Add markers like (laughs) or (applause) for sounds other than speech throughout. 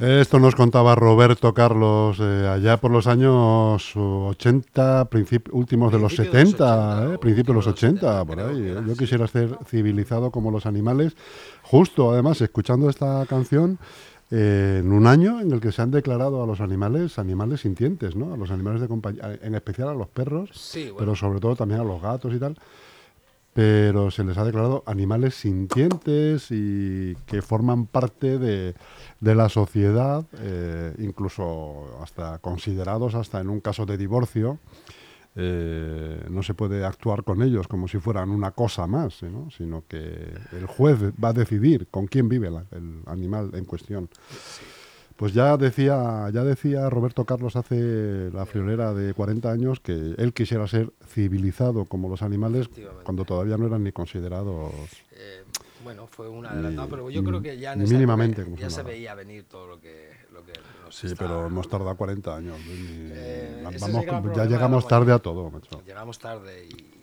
Esto nos contaba Roberto Carlos eh, allá por los años 80, últimos de los 70, eh, principios de los 80, por ahí. Eh. Yo quisiera ser civilizado como los animales. Justo, además, escuchando esta canción, en un año en el que se han declarado a los animales animales sintientes, ¿no? A los animales de compañía, en especial a los perros, pero sobre todo también a los gatos y tal pero se les ha declarado animales sintientes y que forman parte de, la sociedad, eh, incluso hasta considerados hasta en un caso de divorcio. Eh, no se puede actuar con ellos como si fueran una cosa más, sino que el juez va a decidir con quién vive el animal en cuestión. Pues ya decía, ya decía Roberto Carlos hace la friolera de 40 años que él quisiera ser civilizado como los animales cuando todavía no eran ni considerados. Eh, bueno, fue un adelantado, pero yo creo que ya en mínimamente ya se veía venir todo lo que, lo que nos Sí, pero hemos tardado 40 años. Eh, ya llegamos tarde a todo, macho. Llegamos tarde y...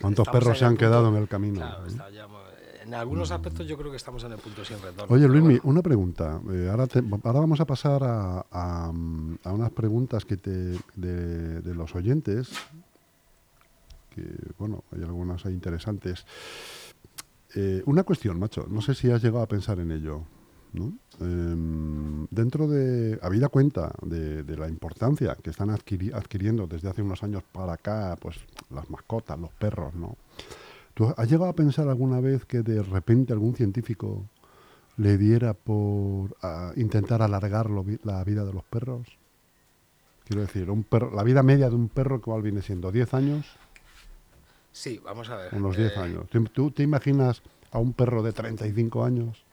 ¿Cuántos perros se han quedado en el camino? Claro, ¿eh? En algunos aspectos yo creo que estamos en el punto sin retorno. Oye, Luis, una pregunta. Eh, ahora, ahora vamos a pasar a, a, unas preguntas que te, de, los oyentes, que, bueno, hay algunas ahí interesantes. Eh, una cuestión, macho, no sé si has llegado a pensar en ello. ¿no? Em, dentro de, habida cuenta de, de, la importancia que están adquiriendo desde hace unos años para acá, pues las mascotas, los perros, ¿no? Has llegado a pensar alguna vez que de repente algún científico le diera por intentar alargar la vida de los perros? Quiero decir, un perro, la vida media de un perro, ¿cuál viene siendo? ¿10 años? Sí, vamos a ver. Unos 10 eh, años. ¿Tú te imaginas a un perro de 35 años?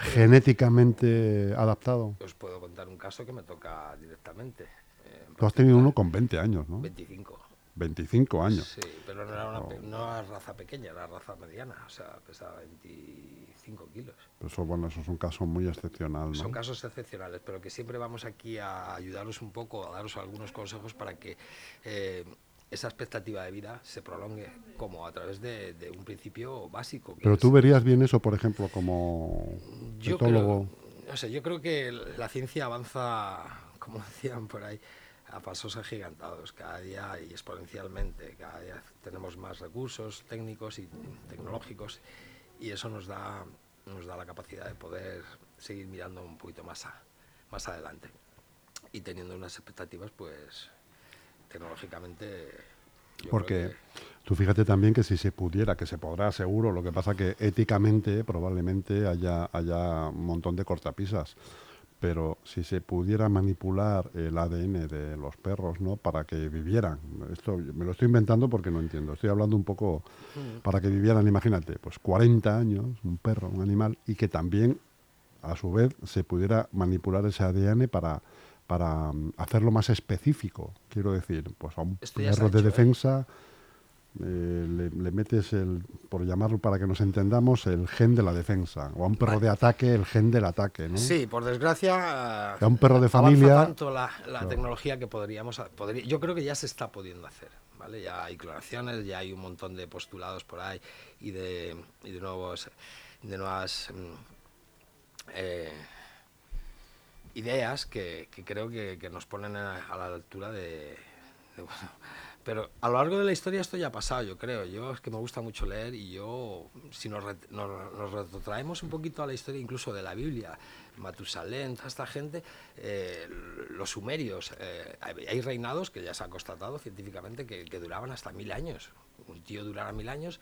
genéticamente adaptado. Os puedo contar un caso que me toca directamente. Eh, Tú has tenido uno con 20 años, ¿no? 25. 25 años. Sí, pero no era una, no raza pequeña, era raza mediana, o sea, pesaba 25 kilos. Eso, bueno, eso es un caso muy excepcional, ¿no? Son casos excepcionales, pero que siempre vamos aquí a ayudaros un poco, a daros algunos consejos para que eh, esa expectativa de vida se prolongue como a través de, un principio básico. Pero tú verías bien eso, por ejemplo, como yo Creo, no sé, yo creo que la ciencia avanza, como decían por ahí, a pasos agigantados, cada día y exponencialmente. Cada día tenemos más recursos técnicos y tecnológicos y eso nos da, nos da la capacidad de poder seguir mirando un poquito más, más adelante y teniendo unas expectativas, pues, tecnológicamente... Porque tú fíjate también que si se pudiera, que se podrá seguro, lo que pasa que éticamente probablemente haya, haya un montón de cortapisas pero si se pudiera manipular el ADN de los perros, ¿no? Para que vivieran. Esto me lo estoy inventando porque no entiendo. Estoy hablando un poco para que vivieran, imagínate, pues 40 años, un perro, un animal, y que también, a su vez, se pudiera manipular ese ADN para, para mm, hacerlo más específico. Quiero decir, pues a un perro de ¿eh? defensa... Eh, le, metes el, por llamarlo para que nos entendamos, el gen de la defensa. O a un perro de ataque, el gen del ataque, ¿no? Sí, por desgracia. A un perro de familia. tanto la, tecnología que podríamos. yo creo que ya se está pudiendo hacer. ¿vale? Ya hay clonaciones, ya hay un montón de postulados por ahí y de, y de nuevos. de nuevas. Mm, eh, ideas que, creo que, nos ponen a, la altura de, Pero a lo largo de la historia esto ya ha pasado, yo creo. Yo es que me gusta mucho leer y yo, si nos, nos, retrotraemos un poquito a la historia incluso de la Biblia, Matusalén, toda esta gente, eh, los sumerios, eh, hay reinados que ya se ha constatado científicamente que, que, duraban hasta mil años. Un tío durara mil años,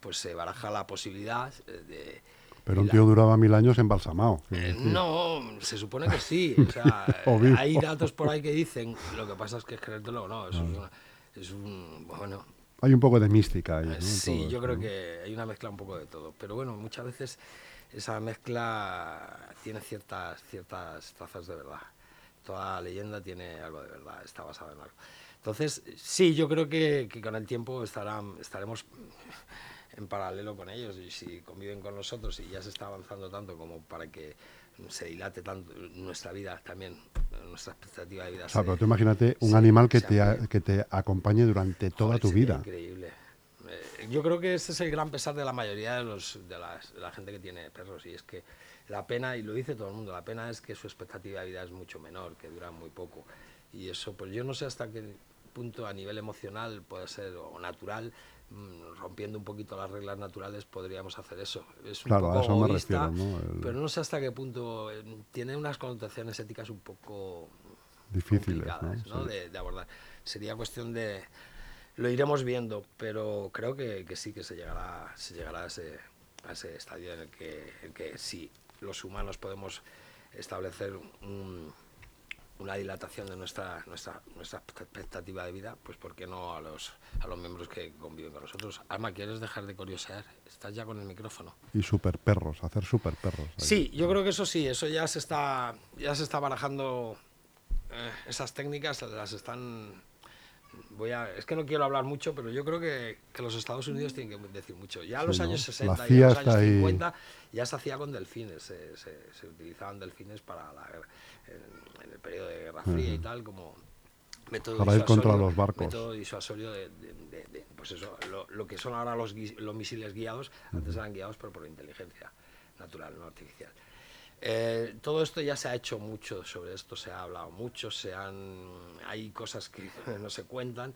pues se baraja la posibilidad de pero un tío duraba mil años embalsamado. Eh, no, se supone que sí. O sea, (laughs) hay datos por ahí que dicen, lo que pasa es que es creértelo no. Es, un, es un, bueno, hay un poco de mística ahí. ¿no? Sí, yo creo que hay una mezcla un poco de todo. Pero bueno, muchas veces esa mezcla tiene ciertas, ciertas trazas de verdad. Toda leyenda tiene algo de verdad, está basada en algo. Entonces, sí, yo creo que, que con el tiempo estarán, estaremos en paralelo con ellos y si conviven con nosotros y ya se está avanzando tanto como para que se dilate tanto nuestra vida también, nuestra expectativa de vida. O sea, pero tú imagínate un animal que te, que te acompañe durante toda tu vida. Increíble. Eh, yo creo que ese es el gran pesar de la mayoría de, los, de, la gente que tiene perros y es que la pena, y lo dice todo el mundo, la pena es que su expectativa de vida es mucho menor, que dura muy poco. Y eso, pues yo no sé hasta qué punto a nivel emocional puede ser o natural rompiendo un poquito las reglas naturales podríamos hacer eso. Es un claro, poco a eso me refiero, ¿no? pero no sé hasta qué punto eh, tiene unas connotaciones éticas un poco difíciles ¿no? De, abordar. Sería cuestión de lo iremos viendo, pero creo que, que sí que se llegará, se llegará a ese, a ese estadio en el que, en que sí los humanos podemos establecer un una dilatación de nuestra, nuestra, nuestra expectativa de vida, pues ¿por qué no a los, a los miembros que conviven con nosotros? Alma, ¿quieres dejar de curiosear? Estás ya con el micrófono. Y super perros, hacer super perros. Sí, yo creo que eso sí, eso ya se está, ya se está barajando, eh, esas técnicas las están voy a, es que no quiero hablar mucho, pero yo creo que, que los Estados Unidos tienen que decir mucho. Ya en los años 60 y los años 50 ya se hacía con delfines, se, se, utilizaban delfines para la, en, el periodo de Guerra Fría y tal, como método para ir contra los barcos. Método disuasorio de, de, pues eso, lo, lo, que son ahora los, los misiles guiados, antes eran guiados pero por inteligencia natural, no artificial. Eh, todo esto ya se ha hecho mucho sobre esto, se ha hablado mucho, se han, hay cosas que (laughs) no se cuentan.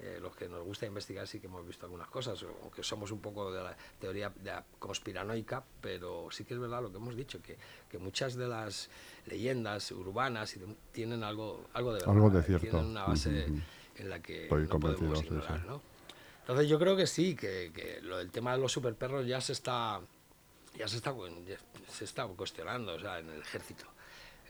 Eh, los que nos gusta investigar sí que hemos visto algunas cosas, aunque somos un poco de la teoría de conspiranoica, pero sí que es verdad lo que hemos dicho, que, que muchas de las leyendas urbanas tienen algo, algo de verdad, algo de cierto. tienen una base en la que no podemos ignorar. ¿no? Entonces yo creo que sí, que, que lo del tema de los superperros ya se está ya se está, se está cuestionando, o sea, en el ejército.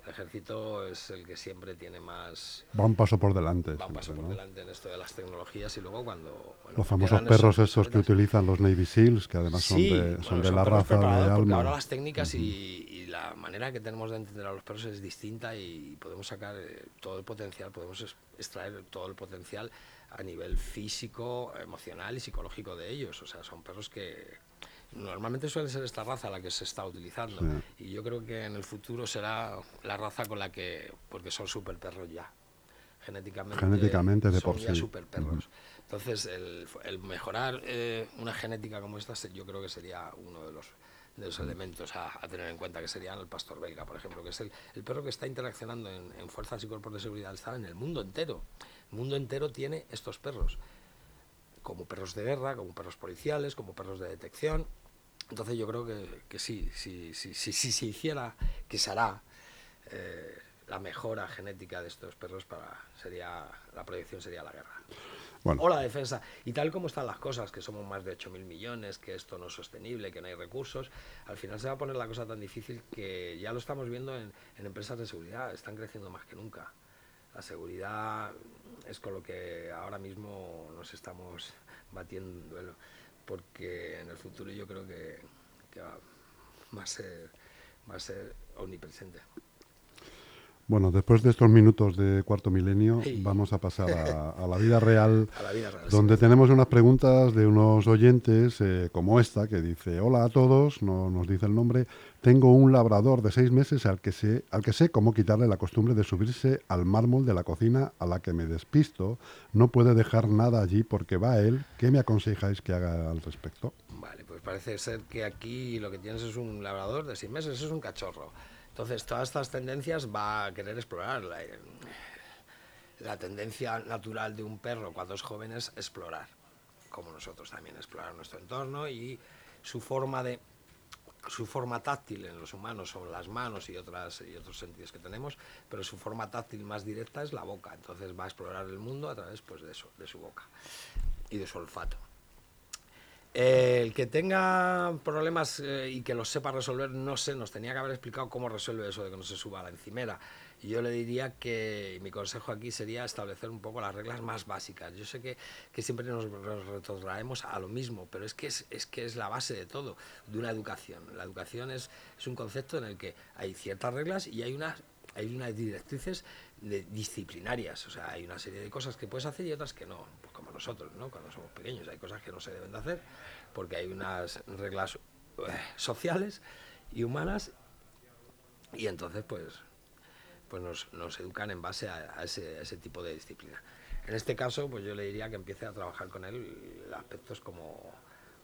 El ejército es el que siempre tiene más... Va un paso por delante. Va un paso por delante en esto de las tecnologías y luego cuando... los famosos perros esos que utilizan los Navy SEALs, que además son de, son de la raza de alma. Ahora las técnicas y, la manera que tenemos de entender a los perros es distinta y podemos sacar eh, todo el potencial, podemos extraer todo el potencial a nivel físico, emocional y psicológico de ellos. O sea, son perros que, Normalmente suele ser esta raza la que se está utilizando y yo creo que en el futuro será la raza con la que, porque son super perros ya, genéticamente, genéticamente de son por ya super perros. Entonces, el, mejorar eh, una genética como esta, yo creo que sería uno de los, de los elementos a, tener en cuenta, que serían el pastor belga, por ejemplo, que es el, el perro que está interaccionando en, en, fuerzas y cuerpos de seguridad, está en el mundo entero. El mundo entero tiene estos perros, como perros de guerra, como perros policiales, como perros de detección. Entonces yo creo que, que sí, si sí, sí, sí, se hiciera, que se hará eh, la mejora genética de estos perros, para, sería la proyección sería la guerra. O la defensa. Y tal como están las cosas, que somos más de 8.000 millones, que esto no es sostenible, que no hay recursos, al final se va a poner la cosa tan difícil que ya lo estamos viendo en, en empresas de seguridad, están creciendo más que nunca. La seguridad es con lo que ahora mismo nos estamos batiendo. Bueno, porque en el futuro yo creo que, va, a ser, omnipresente. Bueno, después de estos minutos de cuarto milenio, vamos a pasar (laughs) a, la vida real, donde tenemos unas preguntas de unos oyentes eh, como esta, que dice, hola a todos, no nos dice el nombre, tengo un labrador de seis meses al que, sé, al que sé cómo quitarle la costumbre de subirse al mármol de la cocina a la que me despisto, no puede dejar nada allí porque va él, ¿qué me aconsejáis que haga al respecto? Vale, pues parece ser que aquí lo que tienes es un labrador de seis meses, es un cachorro entonces, todas estas tendencias va a querer explorar. la tendencia natural de un perro cuando es joven es explorar, como nosotros también, explorar nuestro entorno y su forma de su forma táctil en los humanos son las manos y otras y otros sentidos que tenemos, pero su forma táctil más directa es la boca. Entonces va a explorar el mundo a través pues, de, eso, de su boca y de su olfato. El que tenga problemas eh, y que los sepa resolver, no sé, nos tenía que haber explicado cómo resuelve eso de que no se suba a la encimera yo le diría que mi consejo aquí sería establecer un poco las reglas más básicas. Yo sé que, que siempre nos retrotraemos a lo mismo, pero es que es, es, que es la base de todo, de una educación. La educación es, es un concepto en el que hay ciertas reglas y hay unas, hay unas directrices de, disciplinarias. O sea, hay una serie de cosas que puedes hacer y otras que no, nosotros, ¿no? cuando somos pequeños. Hay cosas que no se deben de hacer porque hay unas reglas eh, sociales y humanas y entonces pues pues nos, educan en base a, ese, tipo de disciplina. En este caso, pues yo le diría que empiece a trabajar con él aspectos como,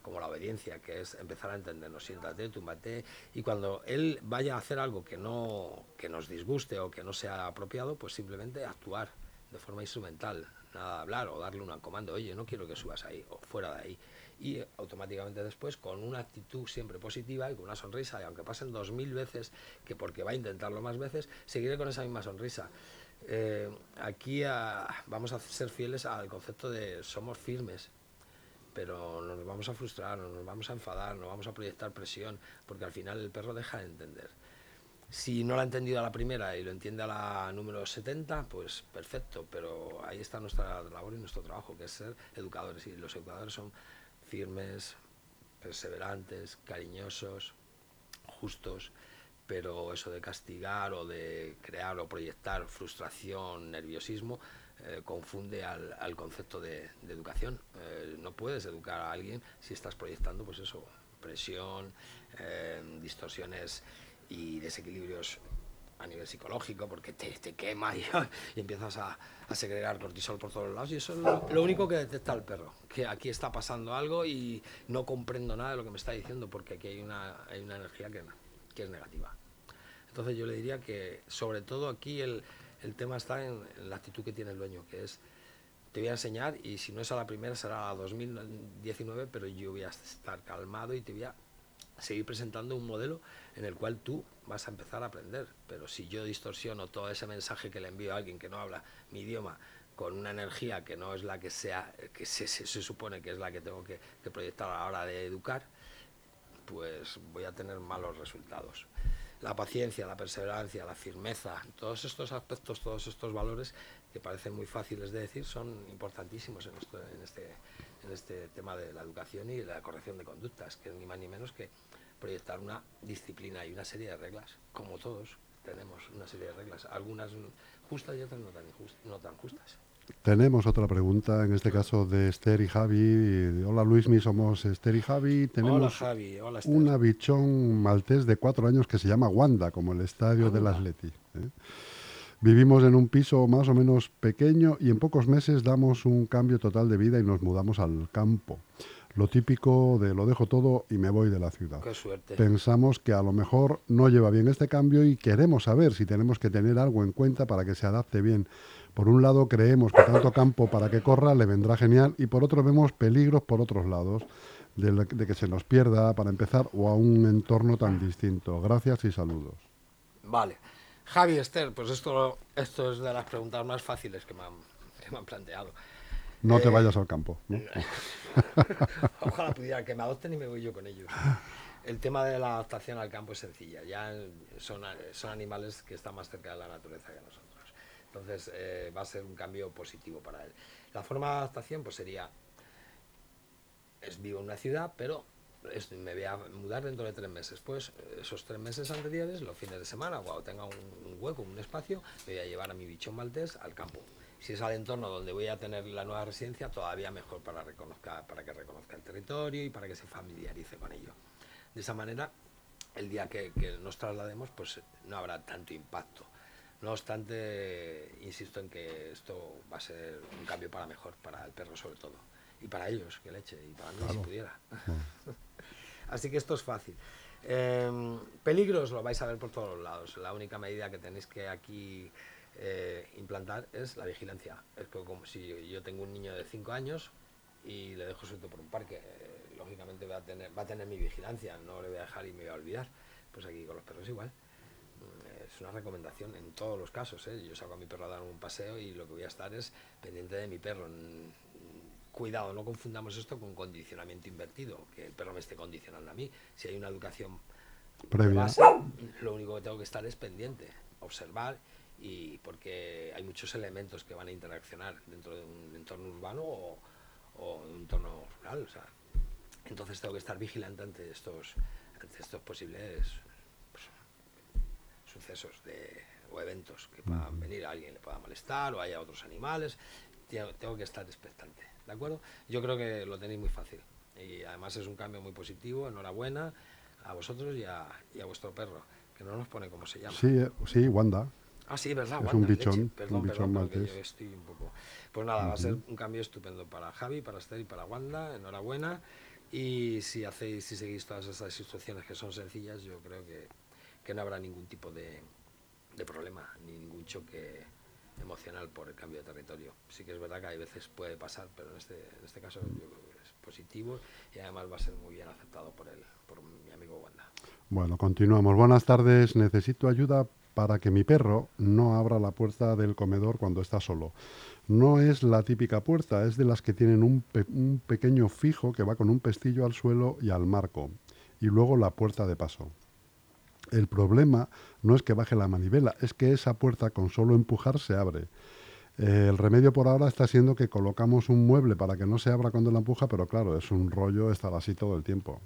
como la obediencia, que es empezar a entendernos, siéntate, túmbate, y cuando él vaya a hacer algo que, no, que nos disguste o que no sea apropiado, pues simplemente actuar de forma instrumental, nada de hablar o darle un comando, oye, no quiero que subas ahí o fuera de ahí y automáticamente después con una actitud siempre positiva y con una sonrisa, y aunque pasen dos mil veces, que porque va a intentarlo más veces, seguiré con esa misma sonrisa. Eh, aquí vamos a ser fieles al concepto de somos firmes, pero nos vamos a frustrar, nos vamos a enfadar, nos vamos a proyectar presión, porque al final el perro deja de entender. Si no lo ha entendido a la primera y lo entiende a la número 70, pues perfecto, pero ahí está nuestra labor y nuestro trabajo, que es ser educadores, y los educadores son firmes, perseverantes, cariñosos, justos, pero eso de castigar o de crear o proyectar frustración, nerviosismo, eh, confunde al, concepto de, educación. Eh, no puedes educar a alguien si estás proyectando, pues eso, presión, eh, distorsiones y desequilibrios a nivel psicológico, porque te, te quema (laughs) y, empiezas a, a, segregar cortisol por todos lados. Y eso es lo, único que detecta el perro, que aquí está pasando algo y no comprendo nada de lo que me está diciendo, porque aquí hay una, hay una energía que, es negativa. Entonces yo le diría que sobre todo aquí el, el tema está en, la actitud que tiene el dueño, que es te voy a enseñar y si no es a la primera será a 2019, pero yo voy a estar calmado y te voy a seguir presentando un modelo en el cual tú vas a empezar a aprender. Pero si yo distorsiono todo ese mensaje que le envío a alguien que no habla mi idioma con una energía que no es la que sea, que se, se, supone que es la que tengo que, proyectar a la hora de educar, pues voy a tener malos resultados. La paciencia, la perseverancia, la firmeza, todos estos aspectos, todos estos valores que parecen muy fáciles de decir, son importantísimos en, en, este, en este tema de la educación y la corrección de conductas, que es ni más ni menos que proyectar una disciplina y una serie de reglas, como todos tenemos una serie de reglas, algunas justas y otras no tan, no tan justas. Tenemos otra pregunta, en este caso de Esther y Javi. Hola Luismi, somos Esther y Javi. Tenemos Hola Javi, hola Esther. una bichón maltés de cuatro años que se llama Wanda, como el estadio de las Leti. ¿eh? Vivimos en un piso más o menos pequeño y en pocos meses damos un cambio total de vida y nos mudamos al campo lo típico de lo dejo todo y me voy de la ciudad. Qué suerte. Pensamos que a lo mejor no lleva bien este cambio y queremos saber si tenemos que tener algo en cuenta para que se adapte bien. Por un lado creemos que tanto campo para que corra le vendrá genial y por otro vemos peligros por otros lados de, que se nos pierda para empezar o a un entorno tan distinto. Gracias y saludos. Vale. Javi Esther, pues esto, esto es de las preguntas más fáciles que me que me han planteado. No te eh, vayas al campo. (laughs) Ojalá pudiera que me adopten y me voy yo con ellos. El tema de la adaptación al campo es sencilla. Ya son, son animales que están más cerca de la naturaleza que nosotros. Entonces eh, va a ser un cambio positivo para él. La forma de adaptación pues sería, es vivo en una ciudad, pero me voy a mudar dentro de tres meses. Pues esos tres meses anteriores, los fines de semana, cuando tenga un, hueco, un espacio, me voy a llevar a mi bichón maltés al campo si es al entorno donde voy a tener la nueva residencia, todavía mejor para, reconozca, para que reconozca el territorio y para que se familiarice con ello. De esa manera, el día que, nos traslademos, pues no habrá tanto impacto. No obstante, insisto en que esto va a ser un cambio para mejor, para el perro sobre todo, y para ellos, que leche, y para mí si pudiera. Así que esto es fácil. Em, peligros lo vais a ver por todos lados. La única medida que tenéis que aquí eh, implantar es la vigilancia. Es como si yo tengo un niño de 5 años y le dejo suelto por un parque, eh, lógicamente va a, tener, va a tener mi vigilancia, no le voy a dejar y me voy a olvidar. Pues aquí con los perros igual. Mm, es una recomendación en todos los casos. ¿eh? Yo saco a mi perro a dar un paseo y lo que voy a estar es pendiente de mi perro. Cuidado, no confundamos esto con condicionamiento invertido, que el perro me esté condicionando a mí. Si hay una educación previa, lo único que tengo que estar es pendiente, observar y porque hay muchos elementos que van a interaccionar dentro de un entorno urbano o, un entorno rural. entonces tengo que estar vigilante ante estos, ante estos posibles pues, sucesos de, o eventos que puedan venir, a alguien le pueda molestar o haya otros animales. Tengo, que estar expectante, ¿de acuerdo? Yo creo que lo tenéis muy fácil y además es un cambio muy positivo. Enhorabuena a vosotros y a, y a vuestro perro, que no nos pone cómo se llama. Sí, eh, sí, Wanda. Ah, sí, verdad. Es un bichón, Perdón, un bichón perdón, yo estoy un poco... Pues nada, va a ser un cambio estupendo para Javi, para Esther y para Wanda. Enhorabuena. Y si hacéis, si seguís todas esas instrucciones que son sencillas, yo creo que, que no habrá ningún tipo de, de problema, ni ningún choque emocional por el cambio de territorio. Sí que es verdad que hay veces puede pasar, pero en este, en este caso yo creo que es positivo y además va a ser muy bien aceptado por él, por mi amigo Wanda. Bueno, continuamos. Buenas tardes. Necesito ayuda para que mi perro no abra la puerta del comedor cuando está solo. No es la típica puerta, es de las que tienen un, pequeño fijo que va con un pestillo al suelo y al marco, y luego la puerta de paso. El problema no es que baje la manivela, es que esa puerta con solo empujar se abre. el remedio por ahora está siendo que colocamos un mueble para que no se abra cuando la empuja, pero claro, es un rollo estar así todo el tiempo.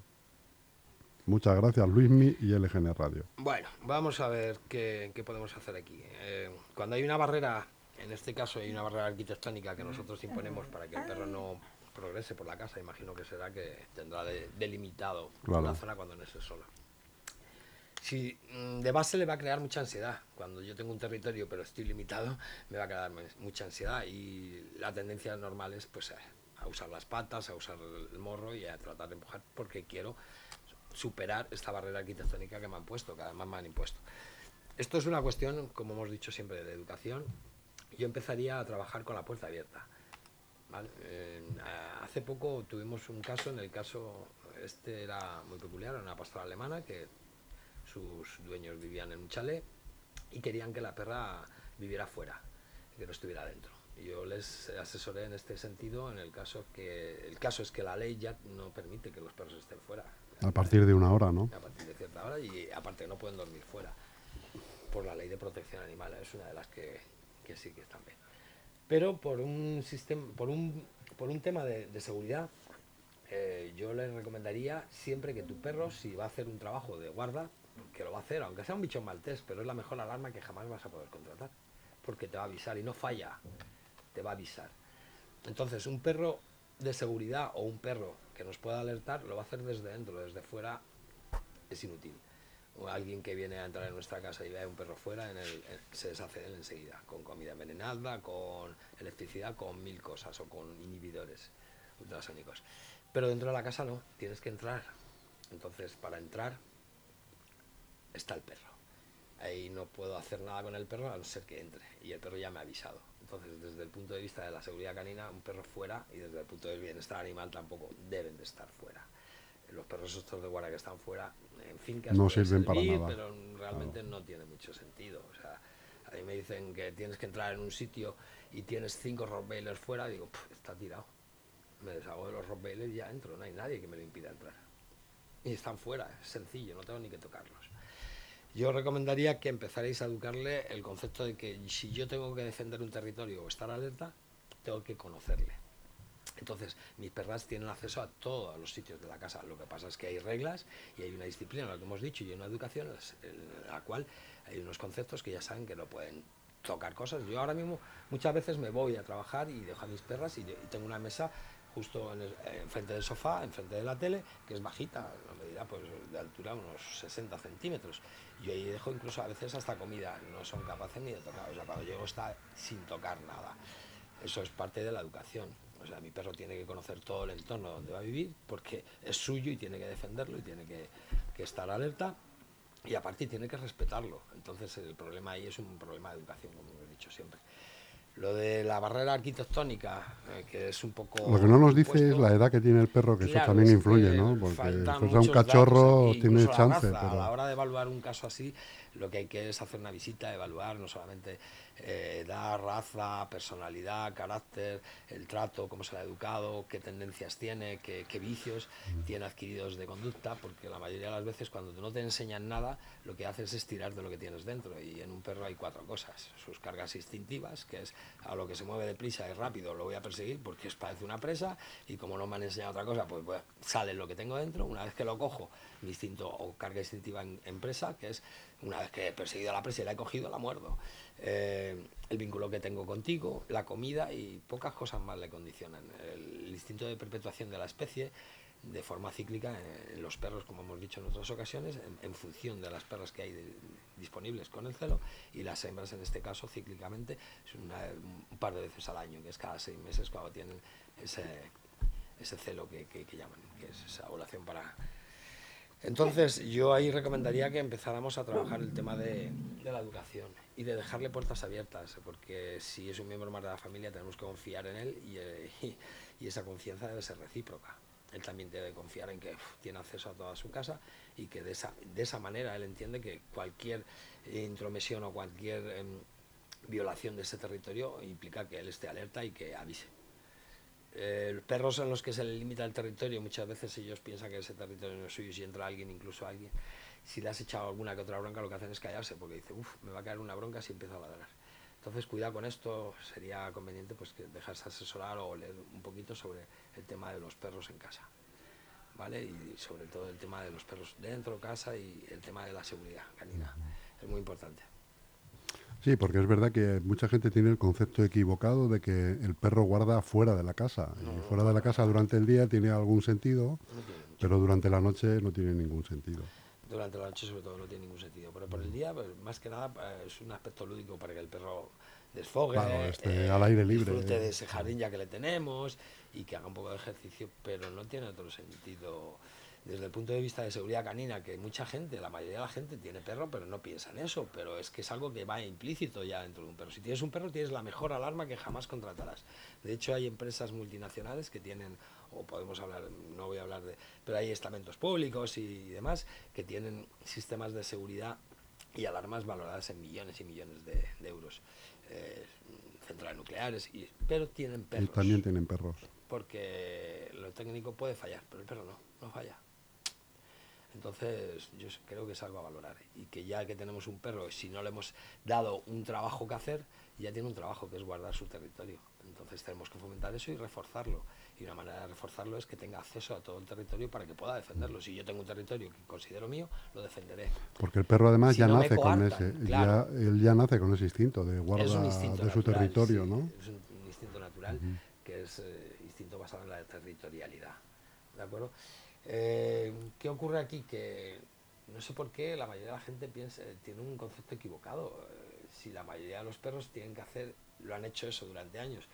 Muchas gracias, Luismi y LGN Radio. Bueno, vamos a ver qué, podemos hacer aquí. Eh, cuando hay una barrera, en este caso hay una barrera arquitectónica que nosotros imponemos para que el perro no progrese por la casa, imagino que será que tendrá delimitado la zona cuando no esté sola. Si mm, de base le va a crear mucha ansiedad, cuando yo tengo un territorio pero estoy limitado, me va a crear mucha ansiedad y la tendencia normal es pues a usar las patas, a usar el morro y a tratar de empujar porque quiero superar esta barrera arquitectónica que me han puesto, que además me han impuesto. Esto es una cuestión, como hemos dicho siempre, de educación. Yo empezaría a trabajar con la puerta abierta. hace poco tuvimos un caso, en el caso, este era muy peculiar, una pastora alemana que sus dueños vivían en un chalet y querían que la perra viviera fuera, que no estuviera dentro. Yo les asesoré en este sentido, en el caso que el caso es que la ley ya no permite que los perros estén fuera, a partir de una hora, ¿no? A partir de cierta hora y aparte no pueden dormir fuera por la ley de protección animal, es una de las que, que sí que están bien. Pero por un sistema, por un, por un tema de, seguridad, eh, yo les recomendaría siempre que tu perro, si va a hacer un trabajo de guarda, que lo va a hacer, aunque sea un bicho maltés, pero es la mejor alarma que jamás vas a poder contratar, porque te va a avisar y no falla, te va a avisar. Entonces, un perro de seguridad o un perro que nos pueda alertar lo va a hacer desde dentro, desde fuera es inútil. O alguien que viene a entrar en nuestra casa y ve a un perro fuera, se deshace de él enseguida, con comida envenenada, con electricidad, con mil cosas o con inhibidores ultrasónicos. Pero dentro de la casa no, tienes que entrar. Entonces, para entrar está el perro. Ahí no puedo hacer nada con el perro a no ser que entre. Y el perro ya me ha avisado. Entonces, desde el punto de vista de la seguridad canina, un perro fuera y desde el punto del bienestar animal tampoco deben de estar fuera. Los perros estos de guardia que están fuera, en fin, que no sirven para nada. Pero realmente no tiene mucho sentido. O sea, a mí me dicen que tienes que entrar en un sitio y tienes cinco rottweilers fuera, digo, está tirado. Me deshago de los rottweilers y ya entro, no hay nadie que me lo impida entrar. Y están fuera, es sencillo, no tengo ni que tocarlos. Yo recomendaría que empezaréis a educarle el concepto de que si yo tengo que defender un territorio o estar alerta, tengo que conocerle. Entonces, mis perras tienen acceso a todos los sitios de la casa. Lo que pasa es que hay reglas y hay una disciplina, lo que hemos dicho, y una educación en la cual hay unos conceptos que ya saben que no pueden tocar cosas. Yo ahora mismo muchas veces me voy a trabajar y dejo a mis perras y, tengo una mesa justo en enfrente del sofá, enfrente de la tele, que es bajita, una medida pues, de altura unos 60 centímetros. Yo ahí dejo incluso a veces hasta comida, no son capaces ni de tocar, o sea, cuando llego está sin tocar nada. Eso es parte de la educación. O sea, mi perro tiene que conocer todo el entorno donde va a vivir porque es suyo y tiene que defenderlo y tiene que, estar alerta y aparte tiene que respetarlo. Entonces el problema ahí es un problema de educación, como hemos dicho. siempre. Lo de la barrera arquitectónica, eh, que es un poco... Lo que no nos dice es la edad que tiene el perro, que eso también influye, ¿no? Porque si fuera un cachorro tiene chance. pero... A la hora de evaluar un caso así, lo que hay que es hacer una visita, evaluar no solamente eh, edad, raza, personalidad, carácter, el trato, cómo se ha educado, qué tendencias tiene, qué, vicios mm. tiene adquiridos de conducta, porque la mayoría de las veces cuando no te enseñan nada, lo que haces es tirar de lo que tienes dentro. Y en un perro hay cuatro cosas. Sus cargas instintivas, que es a lo que se mueve deprisa y rápido, lo voy a perseguir porque es parece una presa, y como no me han enseñado otra cosa, pues, pues sale lo que tengo dentro. Una vez que lo cojo, mi instinto o carga instintiva en, presa, que es una vez que he perseguido a la presa y la he cogido, la muerdo. Eh, el vínculo que tengo contigo, la comida y pocas cosas más le condicionan. El, instinto de perpetuación de la especie de forma cíclica en, los perros, como hemos dicho en otras ocasiones, en, función de las perras que hay disponibles con el celo, y las hembras en este caso cíclicamente es un par de veces al año, que es cada seis meses cuando tienen ese, ese celo que, que llaman, que es esa ovulación para entonces, yo ahí recomendaría que empezáramos a trabajar el tema de, la educación y de dejarle puertas abiertas, porque si es un miembro más de la familia tenemos que confiar en él y, eh, (laughs) esa confianza debe ser recíproca. Él también debe confiar en que tiene acceso a toda su casa y que de esa, de esa manera él entiende que cualquier intromisión o cualquier em, violación de ese territorio implica que él esté alerta y que avise. Eh, perros en los que se le limita el territorio, muchas veces ellos piensan que ese territorio no es suyo, si entra alguien, incluso alguien, si le has echado alguna que otra bronca, lo que hacen es callarse, porque dice, uff, me va a caer una bronca si empiezo a ladrar. Entonces, cuidado con esto, sería conveniente pues que dejarse asesorar o leer un poquito sobre el tema de los perros en casa, ¿vale? Y sobre todo el tema de los perros dentro de casa y el tema de la seguridad canina, es muy importante. Sí, porque es verdad que mucha gente tiene el concepto equivocado de que el perro guarda fuera de la casa. y fuera de la casa durante el día tiene algún sentido, pero durante la noche no tiene ningún sentido. Durante la noche sobre todo no tiene ningún sentido, pero por el día, pues, más que nada, eh, es un aspecto lúdico para que el perro desfogue, este, al aire libre. disfrute de ese jardín ya que le tenemos y que haga un poco de ejercicio, pero no tiene otro sentido desde el punto de vista de seguridad canina, que mucha gente, la mayoría de la gente tiene perro, pero no piensa en eso, pero es que es algo que va implícito ya dentro de un perro. Si tienes un perro, tienes la mejor alarma que jamás contratarás. De hecho, hay empresas multinacionales que tienen, o podemos hablar, no voy a hablar de, pero hay estamentos públicos y demás, que tienen sistemas de seguridad y alarmas valoradas en millones y millones de, euros. Eh, centrales nucleares, y, pero tienen perros. Y también tienen perros. Porque lo técnico puede fallar, pero el perro no, no falla. Entonces, yo creo que es algo a valorar. Y que ya que tenemos un perro, si no le hemos dado un trabajo que hacer, ya tiene un trabajo que es guardar su territorio. Entonces, tenemos que fomentar eso y reforzarlo. Y una manera de reforzarlo es que tenga acceso a todo el territorio para que pueda defenderlo. Si yo tengo un territorio que considero mío, lo defenderé. Porque el perro, además, ya nace con ese. Ya, él ya nace con ese instinto de guarda de su territorio, ¿no? Es un, instinto natural que es eh, instinto basado en la territorialidad. ¿De acuerdo? Eh, ¿Qué ocurre aquí? Que no sé por qué la mayoría de la gente piensa, tiene un concepto equivocado. Eh, si la mayoría de los perros tienen que hacer, lo han hecho eso durante años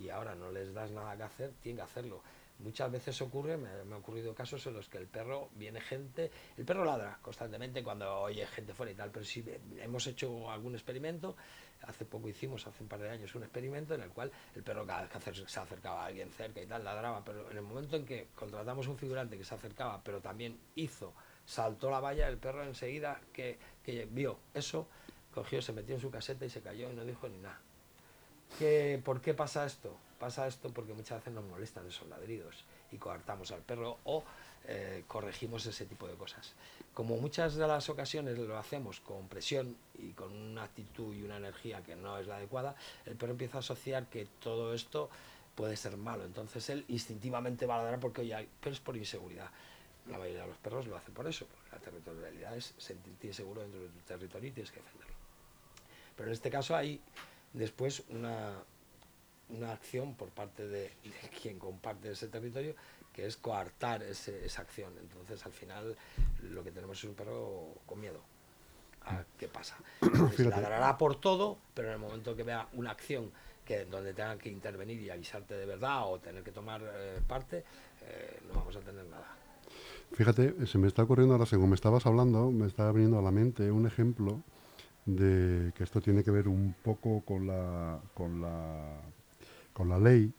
y ahora no les das nada que hacer, tienen que hacerlo. Muchas veces ocurre, me, me ha ocurrido casos en los que el perro, viene gente, el perro ladra constantemente cuando oye gente fuera y tal, pero si hemos hecho algún experimento, hace poco hicimos, hace un par de años, un experimento en el cual el perro cada vez que se acercaba a alguien cerca y tal, ladraba, pero en el momento en que contratamos un figurante que se acercaba, pero también hizo, saltó la valla, el perro enseguida que, vio eso, cogió, se metió en su caseta y se cayó y no dijo ni nada. ¿Qué, ¿Por qué pasa esto? Pasa esto porque muchas veces nos molestan esos ladridos y coartamos al perro o eh, corregimos ese tipo de cosas. Como muchas de las ocasiones lo hacemos con presión y con una actitud y una energía que no es la adecuada, el perro empieza a asociar que todo esto puede ser malo. Entonces él instintivamente va a ladrar porque, oye, pero es por inseguridad. La mayoría de los perros lo hacen por eso, porque la territorialidad es sentirte seguro dentro de tu territorio y tienes que defenderlo. Pero en este caso hay después una, una acción por parte de, de, (laughs) quien comparte ese territorio que es coartar esa acción. Entonces, al final, lo que tenemos es un perro con miedo. ¿A qué pasa? (coughs) ladrará por todo, pero en el momento que vea una acción que donde tenga que intervenir y avisarte de verdad o tener que tomar eh, parte, eh, no vamos a tener nada. Fíjate, se me está ocurriendo ahora, según me estabas hablando, me estaba viniendo a la mente un ejemplo de que esto tiene que ver un poco con la, con la, con la ley.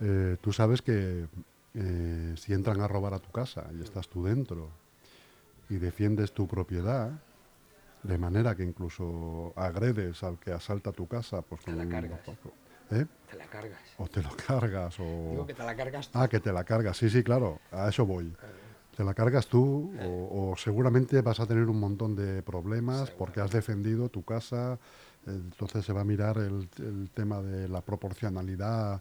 Eh, tú sabes que eh, si entran a robar a tu casa y estás tú dentro y defiendes tu propiedad, de manera que incluso agredes al que asalta tu casa, pues Te la cargas. ¿eh? Te la cargas. O te lo cargas, o... Digo que te la cargas tú. Ah, que te la cargas, sí, sí, claro, a eso voy. Te la cargas tú o, o seguramente vas a tener un montón de problemas porque has defendido tu casa, entonces se va a mirar el, el tema de la proporcionalidad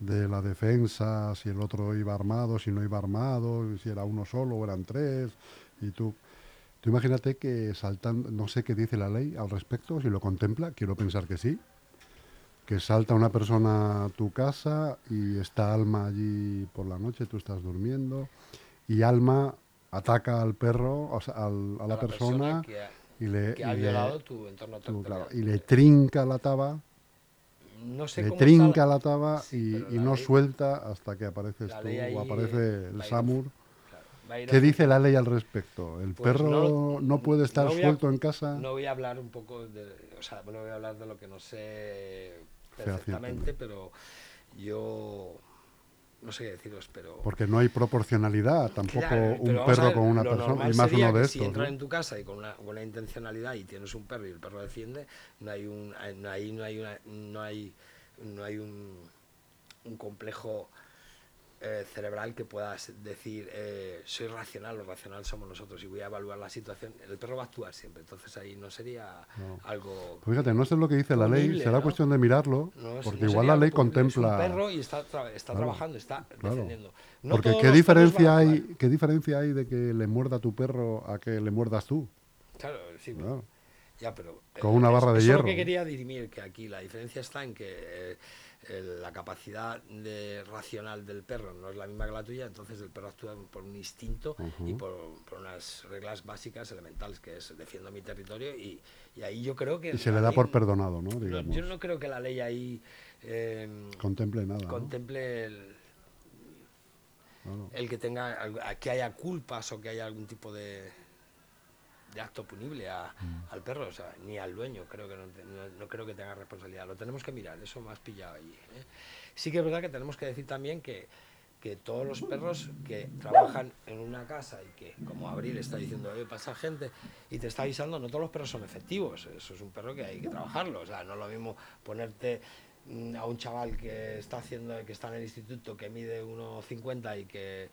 de la defensa, si el otro iba armado, si no iba armado, si era uno solo o eran tres, y tú... Tú imagínate que saltando, no sé qué dice la ley al respecto, si lo contempla, quiero pensar que sí, que salta una persona a tu casa y está Alma allí por la noche, tú estás durmiendo, y Alma ataca al perro, o sea, al- a, la, persona, que ha, y le, que ha y le- violado tu entorno tú, claro, y le trinca la taba, No sé le cómo está trinca la- la taba Sí, y, la no ley- suelta hasta que apareces tú ahí, o aparece eh, el Samur. claro, ¿Qué dice la ley al respecto? ¿El Pues perro no- no, puede estar no a- suelto en casa? No voy a hablar un poco de, o sea, no voy a hablar de lo que no sé perfectamente, pero yo no sé qué deciros, pero Porque no hay proporcionalidad, tampoco Claro, un perro ver, con una persona, y más uno de Si estos. entras ¿no? en tu casa y con una buena intencionalidad y tienes un perro y el perro defiende, no hay un, no hay, no hay, una- no hay, no hay un, un complejo eh, cerebral que puedas decir eh, soy racional, lo racional somos nosotros y voy a evaluar la situación. El perro va a actuar siempre, entonces ahí no sería No. algo Pues fíjate, no sé lo que dice la ley, será ¿no? cuestión de mirarlo, no porque igual la ley contempla... Es un perro y está, tra- está Claro, trabajando, está claro. defendiendo. Porque ¿qué diferencia, hay. ¿qué diferencia hay de que le muerda tu perro a que le muerdas tú? Claro, sí, Claro. Ya, pero, eh, Con una barra de eso hierro. Es lo que quería dirimir, que aquí la diferencia está en que eh, el- la capacidad de racional del perro no es la misma que la tuya, entonces el perro actúa por un instinto y por, por unas reglas básicas, elementales, que es defiendo mi territorio y, y ahí yo creo que... Y se le da ley- por perdonado, ¿no? Digamos. yo no creo que la ley ahí eh, Contemple nada. ¿no? contemple el, el que tenga que haya culpas o que haya algún tipo de, de acto punible a- Mm. al perro, o sea, ni al dueño, creo que no, no- no creo que tenga responsabilidad. Lo tenemos que mirar, eso me has pillado ahí. ¿eh? Sí que es verdad que tenemos que decir también que, que todos los perros que trabajan en una casa y que, como Abril está diciendo, "Oye, pasa gente y te está avisando, no todos los perros son efectivos. Eso es un perro que hay que trabajarlo. O sea, no es lo mismo ponerte mm, a un chaval que está haciendo, que está en el instituto, que mide 1,50 y que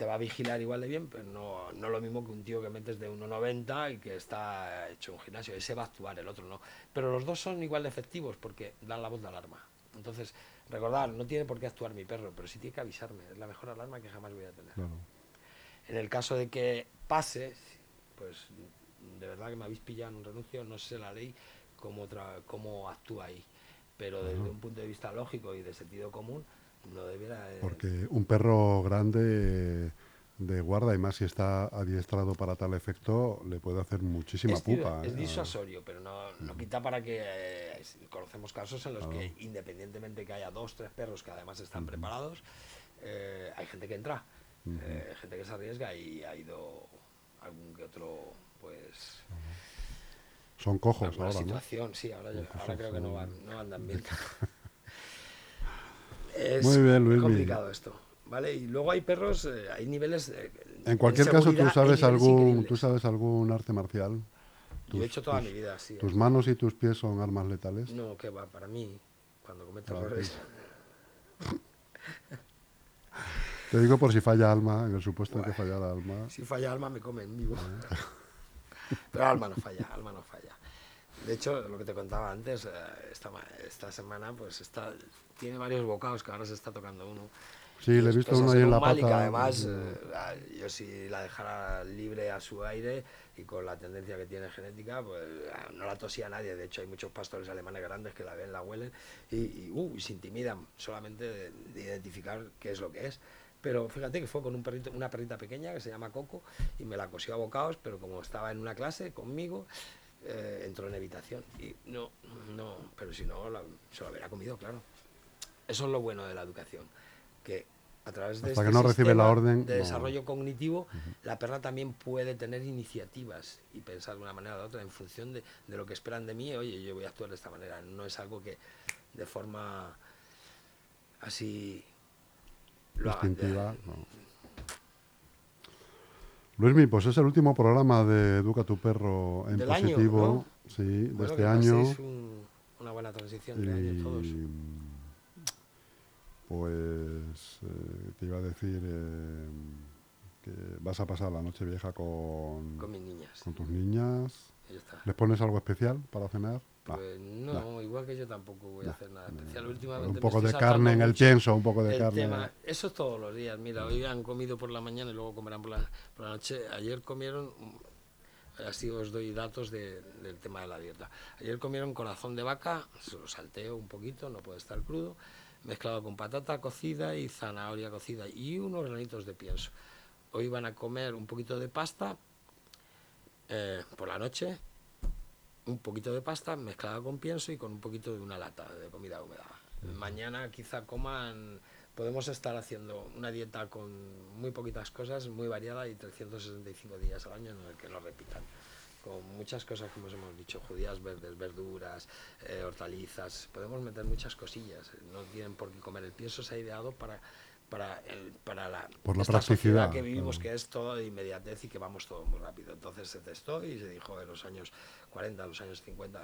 te va a vigilar igual de bien, pero no, no lo mismo que un tío que metes de 1,90 y que está hecho un gimnasio. Ese va a actuar, el otro no. Pero los dos son igual de efectivos porque dan la voz de alarma. Entonces, recordar, no tiene por qué actuar mi perro, pero sí tiene que avisarme. Es la mejor alarma que jamás voy a tener. Claro. En el caso de que pase, pues de verdad que me habéis pillado en un renuncio, no sé la ley cómo, tra- cómo actúa ahí. Pero desde un punto de vista lógico y de sentido común, no debiera... de- Porque un perro grande de guarda, y más si está adiestrado para tal efecto, le puede hacer muchísima es, pupa. es ¿eh? disuasorio, pero no, no quita para que eh, conocemos casos en los que independientemente que haya dos, tres perros que además están preparados, eh, hay gente que entra, eh, gente que se arriesga y ha ido algún que otro, pues... Son cojos ahora, ¿no? situación, sí, ahora, yo- ahora cosas, creo que no, eh. van, no andan bien. (laughs) es Muy bien, Luismi. complicado esto, ¿vale? Y luego hay perros, eh, hay niveles... eh, En cualquier caso, ¿tú sabes, algún, increíbles. ¿tú sabes algún arte marcial? Yo he tus- hecho toda tus- mi vida, sí. ¿Tus manos y tus pies son armas letales? No, que va, para mí, cuando cometo Ah, errores... Te digo por si falla alma, en el supuesto de que fallara alma. Si falla Alma, me come en vivo. (laughs) Pero Alma no falla, Alma no falla. De hecho, lo que te contaba antes, eh, esta, esta semana, pues está, tiene varios bocados que ahora se está tocando uno. Sí, le he Los visto uno ahí en la pata. además, eh, yo si la dejara libre a su aire y con la tendencia que tiene genética, pues ah, no la tosía nadie. De hecho, hay muchos pastores alemanes grandes que la ven, la huelen y, y, uh, y se intimidan solamente de, de identificar qué es lo que es. Pero fíjate que fue con un perrito, una perrita pequeña que se llama Coco y me la cosió a bocados, pero como estaba en una clase conmigo, eh, entró en evitación. Y no, no, pero si no, la- se lo hubiera comido, claro. Eso es lo bueno de la educación, que a través de Hasta este que no recibe la orden, de no. desarrollo cognitivo, la perra también puede tener iniciativas y pensar de una manera o de otra en función de, de lo que esperan de mí. Oye, yo voy a actuar de esta manera. No es algo que de forma así lo hagan. Instintiva. no. Luismi, pues es el último programa de Educa tu perro en Del año, positivo, ¿no? sí, de este año. un- una buena transición de año todos. Pues eh, te iba a decir eh, que vas a pasar la noche vieja con, Con mis niñas. con tus niñas. Y ya está. ¿Les pones algo especial para cenar? Pues no, igual que yo tampoco voy a hacer nada especial. Últimamente un poco de carne en el pienso, un poco de el carne. tema. Eso es todos los días. Mira, hoy han comido por la mañana y luego comerán por la, por la noche. Ayer comieron, así os doy datos de- del tema de la dieta. Ayer comieron corazón de vaca, se lo salteo un poquito, no puede estar crudo, mezclado con patata cocida y zanahoria cocida y unos granitos de pienso. Hoy van a comer un poquito de pasta eh, por la noche, un poquito de pasta mezclada con pienso y con un poquito de una lata de comida húmeda. Mañana quizá coman, podemos estar haciendo una dieta con muy poquitas cosas, muy variada y 365 días al año en el que no repitan. Con muchas cosas, como os hemos dicho, judías verdes, verduras, eh, hortalizas, podemos meter muchas cosillas. No tienen por qué comer. El pienso se ha ideado para, para, el, para la, Por la practicidad, sociedad que vivimos, claro. que es todo de inmediatez y que vamos todo muy rápido. Entonces se testó y se dijo en los años 40, los años 50,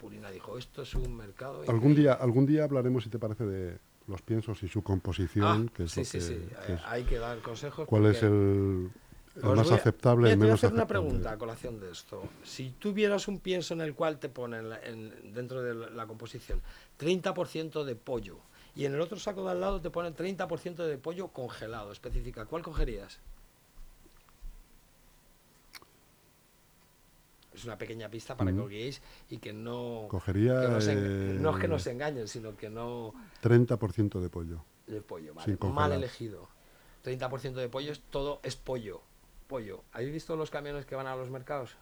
Purina dijo, esto es un mercado... Algún increíble". día, algún día hablaremos, si te parece, de los piensos y su composición, Ah, que es sí, lo sí, que- sí, que eh, es- hay que dar consejos. cuál es el, el más a- aceptable, el menos hacer una aceptable. pregunta a colación de esto. Si tuvieras un pienso en el cual te ponen en- dentro de la, la composición 30% de pollo y en el otro saco de al lado te ponen 30% de pollo congelado, específica, ¿cuál cogerías? Es una pequeña pista para que Ujú. os guiéis y que no... Cogería, que eh, no es que nos engañen, sino que no... 30% de pollo. de pollo, vale. congelar. Mal elegido. 30% de pollo es todo, es pollo. Pollo. ¿Habéis visto los camiones que van a los mercados?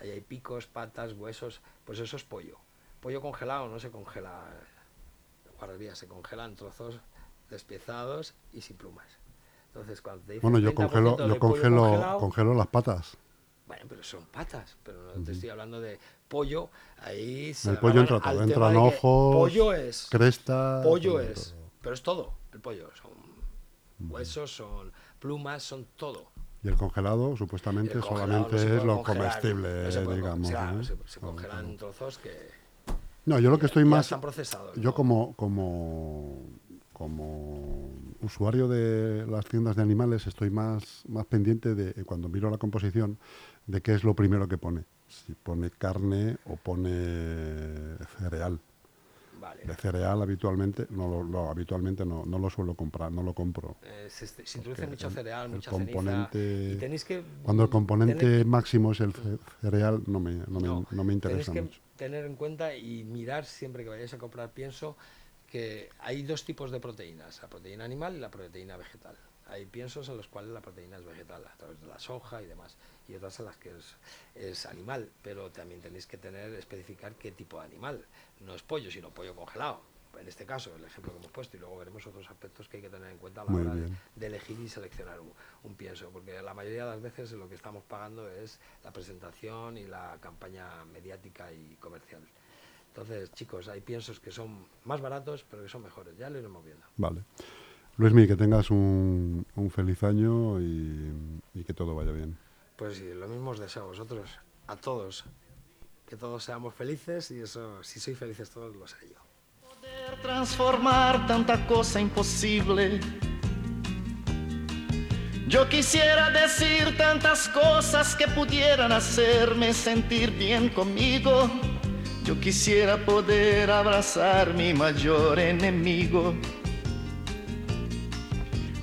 Ahí hay picos, patas, huesos. Pues eso es pollo. Pollo congelado no se congela. Guardería, se congela en trozos despiezados y sin plumas. Entonces, cuando te dicen Bueno, yo 30% congelo, yo congelo, congelo las patas. bueno, pero son patas, pero no te estoy hablando de pollo. Ahí se El pollo entra todo, entran ojos, Pollo es cresta. pollo es, todo. pero es todo. El pollo son huesos, son plumas, son todo. Y el congelado, supuestamente, El congelado solamente no es lo comestible, no se puede digamos. congelar, ¿eh? se, congelan trozos que No, yo lo que estoy más. están procesados. Yo ¿no? como, como, como usuario de las tiendas de animales estoy más, más pendiente de, eh, cuando miro la composición, de qué es lo primero que pone. Si pone carne o pone cereal. Vale. De cereal habitualmente, no lo, lo- habitualmente no, no lo suelo comprar, no lo compro. Eh, se, se introduce mucho el- cereal, el mucha componente- ceniza. Y tenéis que Cuando el componente tener- máximo es el ce- cereal, no me, no me, No, me interesa tenéis que tener en cuenta y mirar siempre que vayáis a comprar pienso que hay dos tipos de proteínas, la proteína animal y la proteína vegetal. Hay piensos en los cuales la proteína es vegetal, a través de la soja y demás, y otras en las que es, es animal, pero también tenéis que tener, especificar qué tipo de animal. No es pollo, sino pollo congelado. En este caso, el ejemplo que hemos puesto, y luego veremos otros aspectos que hay que tener en cuenta a la Muy hora de, elegir y seleccionar un, un pienso, porque la mayoría de las veces lo que estamos pagando es la presentación y la campaña mediática y comercial. Entonces, chicos, hay piensos que son más baratos, pero que son mejores. Ya lo iremos viendo. Vale. Luismi, que tengas un, un feliz año y, y que todo vaya bien. Pues lo mismo os deseo a vosotros, a todos, que todos seamos felices y eso, si sois felices todos, lo sé yo. Poder transformar tanta cosa imposible. Yo quisiera decir tantas cosas que pudieran hacerme sentir bien conmigo. Yo quisiera poder abrazar mi mayor enemigo.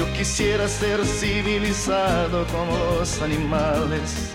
Yo quisiera ser civilizado como los animales.